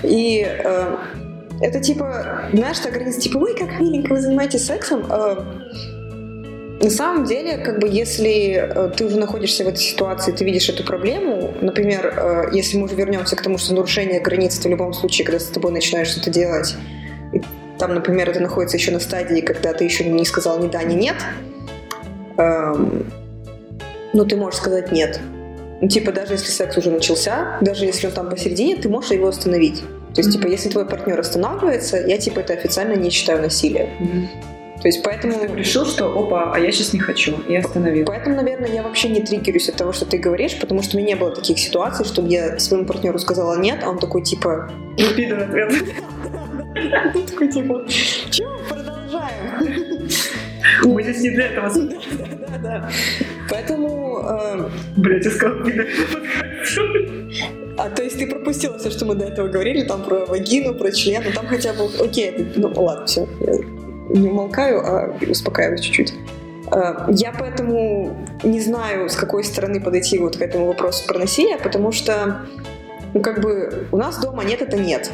И э, это типа, знаешь, так граница, типа, ой, как миленько вы занимаетесь сексом. Э, на самом деле, как бы, если э, ты уже находишься в этой ситуации, ты видишь эту проблему, например, э, если мы уже вернемся к тому, что нарушение границ в любом случае, когда с тобой начинаешь что-то делать, и там, например, это находится еще на стадии, когда ты еще не сказал ни да, ни нет, эм, ну, ты можешь сказать нет. Ну, типа, даже если секс уже начался, даже если он там посередине, ты можешь его остановить. То есть, типа, если твой партнер останавливается, я, типа, это официально не считаю насилием. Мгм. То есть, поэтому... Ты решил, что опа, а я сейчас не хочу, и остановил. Поэтому, наверное, я вообще не триггерюсь от того, что ты говоришь, потому что у меня не было таких ситуаций, чтобы я своему партнеру сказала нет, а он такой, типа... Пидор ответ. <laughs> Такой, типа, чего продолжаем? Мы здесь не для этого. Да-да. Поэтому... э, Блять, я сказал пидор. А то есть ты пропустила все, что мы до этого говорили, там про вагину, про член, ну там хотя бы, окей, ну ладно, все, не умолкаю, а успокаиваюсь чуть-чуть. Э, Я поэтому не знаю, с какой стороны подойти вот к этому вопросу про насилие, потому что, ну как бы, у нас дома нет, это нет.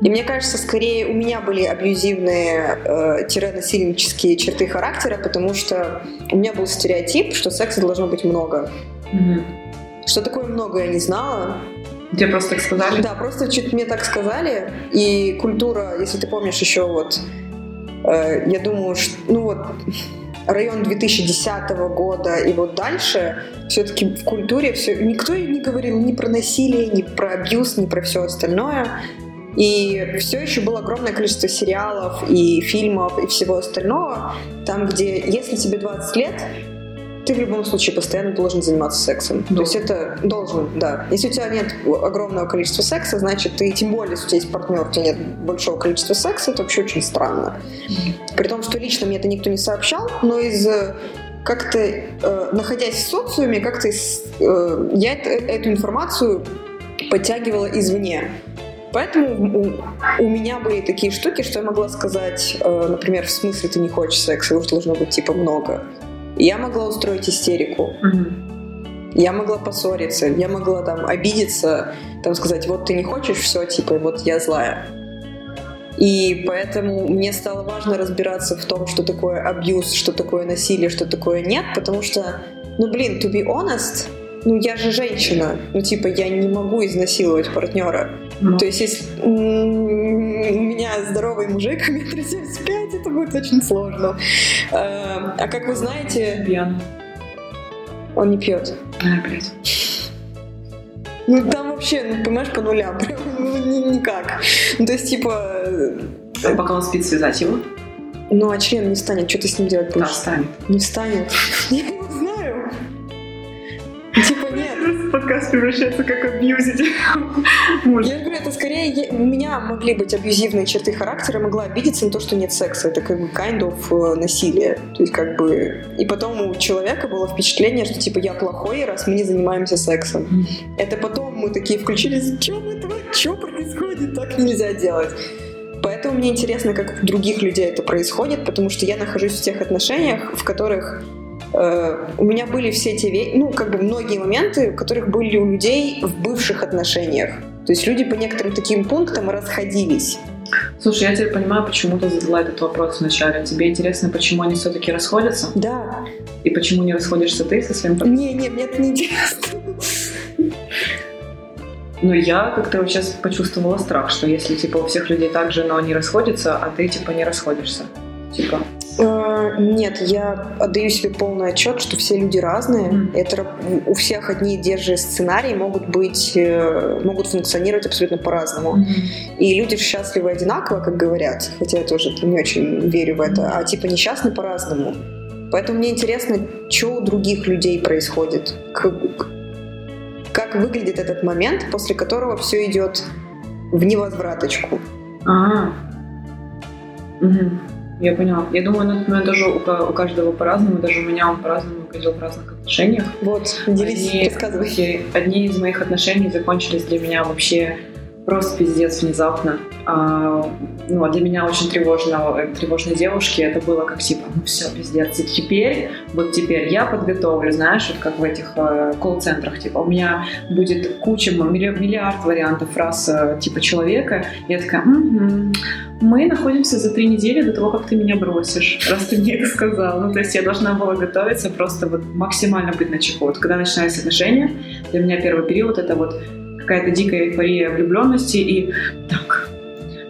И мне кажется, скорее у меня были абьюзивные э, тире насильнические черты характера, потому что у меня был стереотип, что секса должно быть много. Мгм. Что такое много, я не знала. Тебе просто так сказали? Да, просто чуть мне так сказали. И культура, если ты помнишь еще вот, я думаю, что, ну вот, район 2010 года и вот дальше, все-таки в культуре все, никто не говорил ни про насилие, ни про абьюз, ни про все остальное. И все еще было огромное количество сериалов и фильмов и всего остального, там, где, если тебе 20 лет, ты в любом случае постоянно должен заниматься сексом. То Да. есть это должен, да. Если у тебя нет огромного количества секса, значит, ты, тем более, если у тебя есть партнер, у тебя нет большого количества секса, это вообще очень странно. При том, что лично мне это никто не сообщал, но из э, как-то, э, находясь в социуме, как-то э, я это- эту информацию подтягивала извне. Поэтому у, у меня были такие штуки, что я могла сказать, э, например, в смысле ты не хочешь секса, его должно быть типа много. Я могла устроить истерику. Мгм. Я могла поссориться, я могла там обидеться, там сказать, вот ты не хочешь, все, типа, вот я злая. И поэтому мне стало важно разбираться в том, что такое абьюз, что такое насилие, что такое нет, потому что, ну блин, to be honest, ну я же женщина, ну типа я не могу изнасиловать партнера. Ну, То есть если у меня здоровый мужик, метр семьдесят пять, это будет очень сложно. Э, А как вы знаете, пьян. он не пьет. А, блядь. Ну, там вообще, ну, понимаешь, по нулям. <laughs> Прям, ну, ни- никак. Ну, то есть, типа... А пока он спит, связать его? Ну, а член не встанет. Что ты с ним делать Да, будешь? встанет. Не встанет. <laughs> Подкаст превращается как абьюзить. <laughs> Может. Я говорю, это скорее... У меня могли быть абьюзивные черты характера, могла обидеться на то, что нет секса. Это как бы kind of э, насилие. То есть, как бы... И потом у человека было впечатление, что, типа, я плохой, раз мы не занимаемся сексом. Это потом мы такие включились, что мы творим, что происходит, так нельзя делать. Поэтому мне интересно, как у других людей это происходит, потому что я нахожусь в тех отношениях, в которых у меня были все те вещи, ну, как бы многие моменты, в которых были у людей в бывших отношениях. То есть люди по некоторым таким пунктам расходились. Слушай, я теперь понимаю, почему ты задала этот вопрос вначале. Тебе интересно, почему они все-таки расходятся? Да. И почему не расходишься ты со своим партнером? Не, не, мне это не интересно. Ну, я как-то вот сейчас почувствовала страх, что если, типа, у всех людей так же, но они расходятся, а ты, типа, не расходишься. Типа, Э, Нет, я отдаю себе полный отчет, что все люди разные. Мгм. Это у всех одни и те же сценарии могут быть, э, могут функционировать абсолютно по-разному. И люди счастливы одинаково, как говорят, хотя я тоже не очень верю в это, а типа несчастны по-разному. Поэтому мне интересно, что у других людей происходит, К- к- как выглядит этот момент, после которого все идет в невозвраточку. А, Угу. Я поняла. Я думаю, на этот момент тоже у, у каждого по-разному, даже у меня он по-разному выглядел в разных отношениях. Вот, делись, одни, рассказывай. <laughs> Одни из моих отношений закончились для меня вообще просто пиздец внезапно. А, ну, а для меня очень тревожно, тревожной девушки это было как типа, ну все, пиздец, и теперь, вот теперь я подготовлю, знаешь, вот как в этих э, колл-центрах, типа, у меня будет куча, миллиард вариантов фраз э, типа человека, и я такая, угу, мы находимся за три недели до того, как ты меня бросишь, раз ты мне это сказал. Ну, то есть я должна была готовиться, просто вот максимально быть на чеку. Вот когда начинаются отношения, для меня первый период это вот какая-то дикая эйфория влюбленности и так,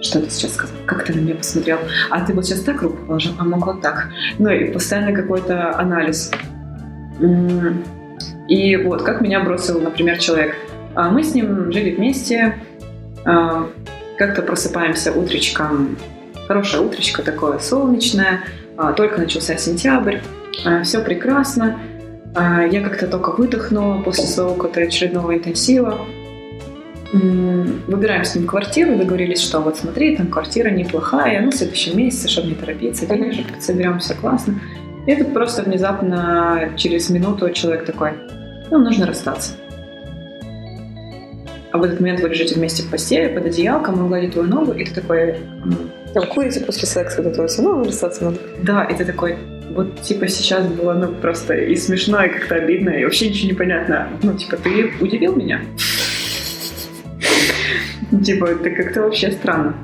что ты сейчас сказал, как ты на меня посмотрел, а ты вот сейчас так руку положил, а мог вот так. Ну и постоянно какой-то анализ. И вот, как меня бросил, например, человек. А мы с ним жили вместе, а, как-то просыпаемся утречком, хорошее утречко такое солнечное, а, только начался сентябрь, все прекрасно, я как-то только выдохнула после своего какого-то очередного интенсива, выбираем с ним квартиру, договорились, что вот смотри, там квартира неплохая, ну, в следующем месяце, чтобы не торопиться, денежек соберем, все классно. И тут просто внезапно через минуту человек такой, ну, нужно расстаться. А в этот момент вы лежите вместе в постели, под одеялком, он гладит твою ногу, и ты такой... Там курите после секса, это твое все равно расстаться надо. Да, и ты такой, вот типа сейчас было ну просто и смешно, и как-то обидно, и вообще ничего не понятно. Ну, типа, ты удивил меня. Типа, это как-то вообще странно.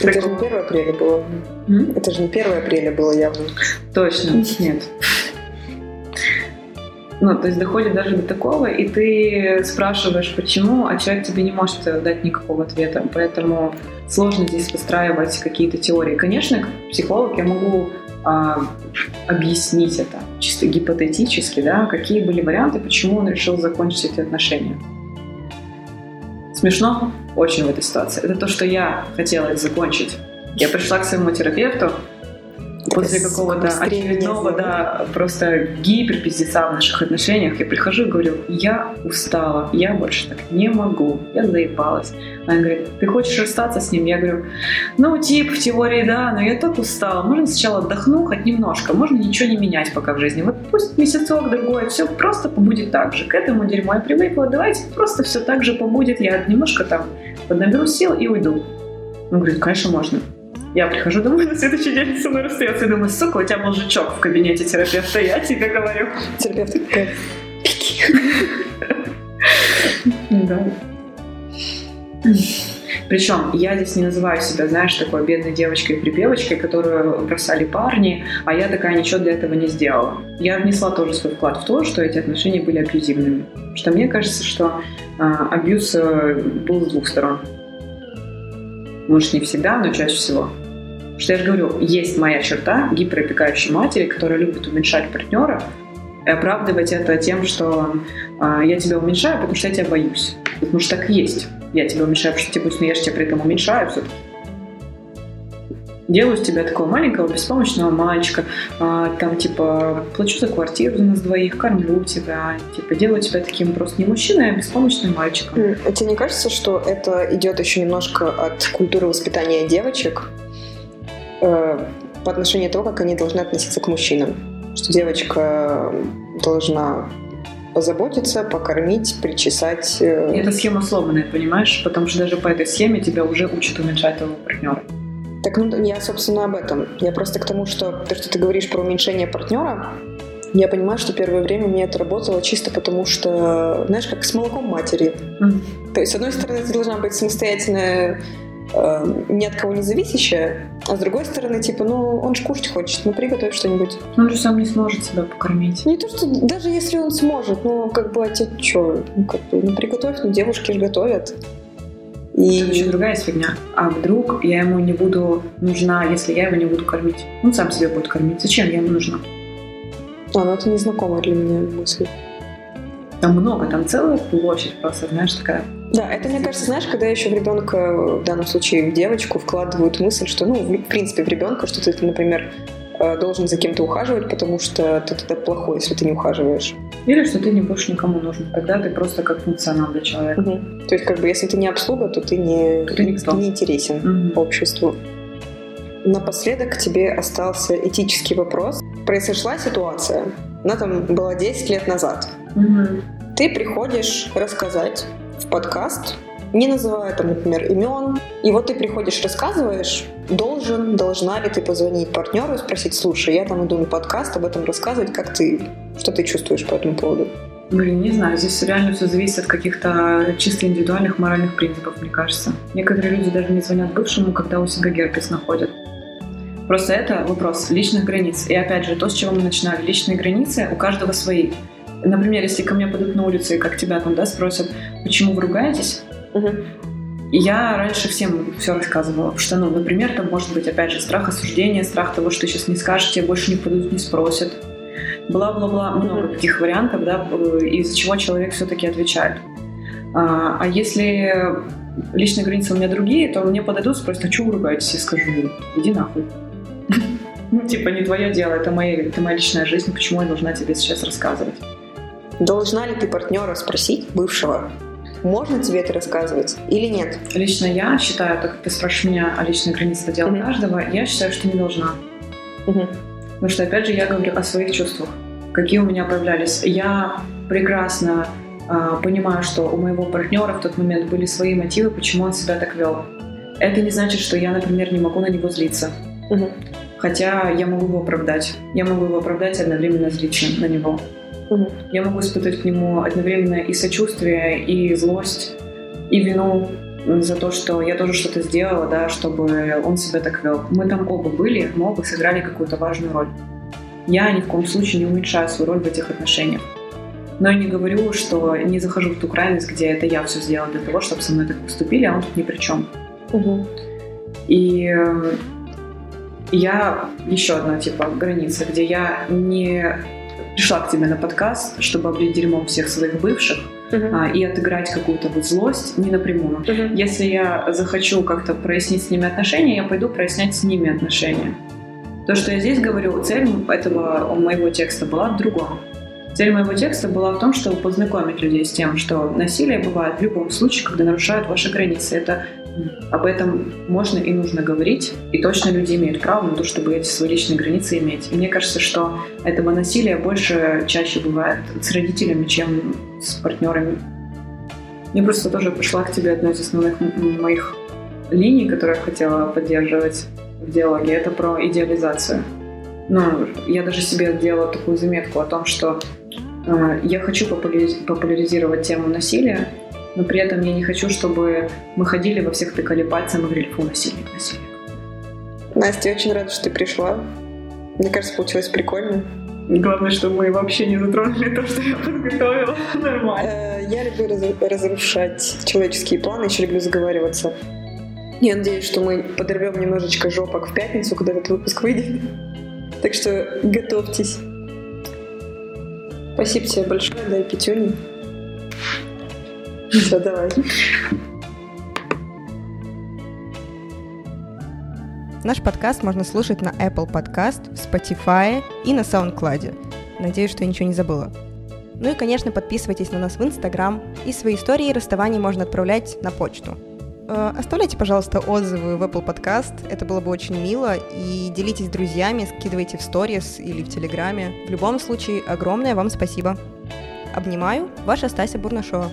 Это же не 1 апреля было. М? Это же не 1 апреля было явно. Точно, нет. Ну, то есть доходит даже до такого, и ты спрашиваешь, почему, а человек тебе не может дать никакого ответа. Поэтому сложно здесь выстраивать какие-то теории. Конечно, как психолог я могу а, объяснить это чисто гипотетически, да, какие были варианты, почему он решил закончить эти отношения. Смешно очень в этой ситуации. Это то, что я хотела закончить. Я пришла к своему терапевту, после какого-то очередного, да, просто гиперпиздеца в наших отношениях, я прихожу и говорю, я устала, я больше так не могу, я заебалась. Она говорит, ты хочешь расстаться с ним? Я говорю, ну, тип, в теории, да, но я так устала. Можно сначала отдохну хоть немножко, можно ничего не менять пока в жизни. Вот пусть месяцок, другой, все просто побудет так же. К этому дерьму я привыкла, давайте просто все так же побудет. Я немножко там поднаберу сил и уйду. Он говорит, конечно, можно. Я прихожу домой на следующий день со мной расстается и думаю, сука, у тебя был жучок в кабинете терапевта, я тебе говорю. Терапевт такая, <laughs> Да. Причем я здесь не называю себя, знаешь, такой бедной девочкой-припевочкой, которую бросали парни, а я такая ничего для этого не сделала. Я внесла тоже свой вклад в то, что эти отношения были абьюзивными. Что мне кажется, что а, абьюз э, был с двух сторон. Может, не всегда, но чаще всего. Что я же говорю, есть моя черта гиперопекающей матери, которая любит уменьшать партнера и оправдывать это тем, что э, я тебя уменьшаю, потому что я тебя боюсь. Потому что так и есть. Я тебя уменьшаю, потому что тебя боюсь, но я же тебя при этом уменьшаю все-таки делаю из тебя такого маленького беспомощного мальчика, а, там, типа, плачу за квартиру за нас двоих, кормлю тебя, типа, делаю тебя таким просто не мужчиной, а беспомощным мальчиком. А тебе не кажется, что это идет еще немножко от культуры воспитания девочек э, по отношению того, как они должны относиться к мужчинам? Что девочка должна позаботиться, покормить, причесать. Э... Эта схема сломанная, понимаешь? Потому что даже по этой схеме тебя уже учат уменьшать твоего партнера. Так, ну, я, собственно, об этом. Я просто к тому, что то, что ты говоришь про уменьшение партнера, я понимаю, что первое время мне это работало чисто потому, что, знаешь, как с молоком матери. Mm. То есть, с одной стороны, ты должна быть самостоятельная, э, ни от кого не зависящая, а с другой стороны, типа, ну, он же кушать хочет, ну, приготовь что-нибудь. Он же сам не сможет себя покормить. Не то, что даже если он сможет, ну, как бы, а тебе что? Ну, как бы, ну, приготовь, ну, девушки же готовят. И... Это еще другая фигня. А вдруг я ему не буду нужна, если я его не буду кормить? Он сам себя будет кормить. Зачем я ему нужна? А, ну это незнакомая для меня мысль. Там много, там целая площадь просто, знаешь, такая. Да, это, мне кажется, знаешь, когда еще в ребенка, в данном случае в девочку, вкладывают мысль, что, ну, в принципе, в ребенка, что ты, например, Э, должен за кем-то ухаживать, потому что ты тогда плохой, если ты не ухаживаешь. Или что ты не будешь никому нужен. Тогда ты просто как функционал для человека. Угу. То есть, как бы, если ты не обслуга, то ты не, ты никто. не интересен угу. обществу. Напоследок тебе остался этический вопрос. Произошла ситуация, она там была 10 лет назад. Мгм. Ты приходишь рассказать в подкаст, не называя там, например, имен. И вот ты приходишь, рассказываешь, должен, должна ли ты позвонить партнеру и спросить, слушай, я там иду на подкаст, об этом рассказывать, как ты, что ты чувствуешь по этому поводу? Блин, не знаю, здесь реально все зависит от каких-то чисто индивидуальных моральных принципов, мне кажется. Некоторые люди даже не звонят бывшему, когда у себя герпес находят. Просто это вопрос личных границ. И опять же, то, с чего мы начинали. Личные границы у каждого свои. Например, если ко мне подойдут на улице и как тебя там, да, спросят, почему вы ругаетесь, и я раньше всем все рассказывала, потому что, ну, например, там может быть, опять же, страх осуждения, страх того, что сейчас не скажешь, тебе больше не подойдут, не спросят. Бла-бла-бла, много Мгм. таких вариантов, да, э, из-за чего человек все-таки отвечает. А, а если личные границы у меня другие, то мне подойдут, спросят, а что вы ругаетесь? Я скажу, иди нахуй. <laughs> Ну, типа, не твое дело, это моя, это моя личная жизнь, почему я должна тебе сейчас рассказывать? Должна ли ты партнера спросить, бывшего, можно тебе это рассказывать или нет? Лично я считаю, так как ты спрашиваешь меня о личной границе, дело Мгм. каждого, я считаю, что не должна. Мгм. Потому что, опять же, я говорю о своих чувствах, какие у меня появлялись. Я прекрасно а, понимаю, что у моего партнера в тот момент были свои мотивы, почему он себя так вел. Это не значит, что я, например, не могу на него злиться. Мгм. Хотя я могу его оправдать. Я могу его оправдать одновременно злиться на него. Мгм. Я могу испытывать к нему одновременно и сочувствие, и злость, и вину за то, что я тоже что-то сделала, да, чтобы он себя так вел. Мы там оба были, мы оба сыграли какую-то важную роль. Я ни в коем случае не уменьшаю свою роль в этих отношениях. Но я не говорю, что не захожу в ту крайность, где это я все сделала для того, чтобы со мной так поступили, а он тут ни при чем. Мгм. И э, я еще одна типа граница, где я не пришла к тебе на подкаст, чтобы облить дерьмом всех своих бывших Мгм. а, и отыграть какую-то вот злость не напрямую. Мгм. Если я захочу как-то прояснить с ними отношения, я пойду прояснять с ними отношения. То, что я здесь говорю, цель этого моего текста была в другом. Цель моего текста была в том, чтобы познакомить людей с тем, что насилие бывает в любом случае, когда нарушают ваши границы. Это об этом можно и нужно говорить, и точно люди имеют право на то, чтобы эти свои личные границы иметь. И мне кажется, что этого насилия больше чаще бывает с родителями, чем с партнерами. Мне просто тоже пришла к тебе одна из основных моих линий, которые я хотела поддерживать в диалоге, это про идеализацию. Ну, я даже себе делала такую заметку о том, что э, я хочу популяри- популяризировать тему насилия, но при этом я не хочу, чтобы мы ходили во всех тыкали пальцем и говорили, фу, насильник, насильник. Настя, я очень рада, что ты пришла. Мне кажется, получилось прикольно. Главное, чтобы мы вообще не затронули то, что я подготовила. <laughs> Нормально. Э, Я люблю раз- разрушать человеческие планы, еще люблю заговариваться. Я надеюсь, что мы подорвем немножечко жопок в пятницу, когда этот выпуск выйдет. Так что готовьтесь. Спасибо тебе большое, дай пятюню. Все, давай. Наш подкаст можно слушать на Apple Podcast, в Spotify и на SoundCloud. Надеюсь, что я ничего не забыла. Ну и, конечно, подписывайтесь на нас в Instagram, и свои истории расставаний можно отправлять на почту. Э, Оставляйте, пожалуйста, отзывы в Apple Podcast, это было бы очень мило, и делитесь с друзьями, скидывайте в сторис или в Телеграме. В любом случае, огромное вам спасибо. Обнимаю, ваша Стася Бурнашова.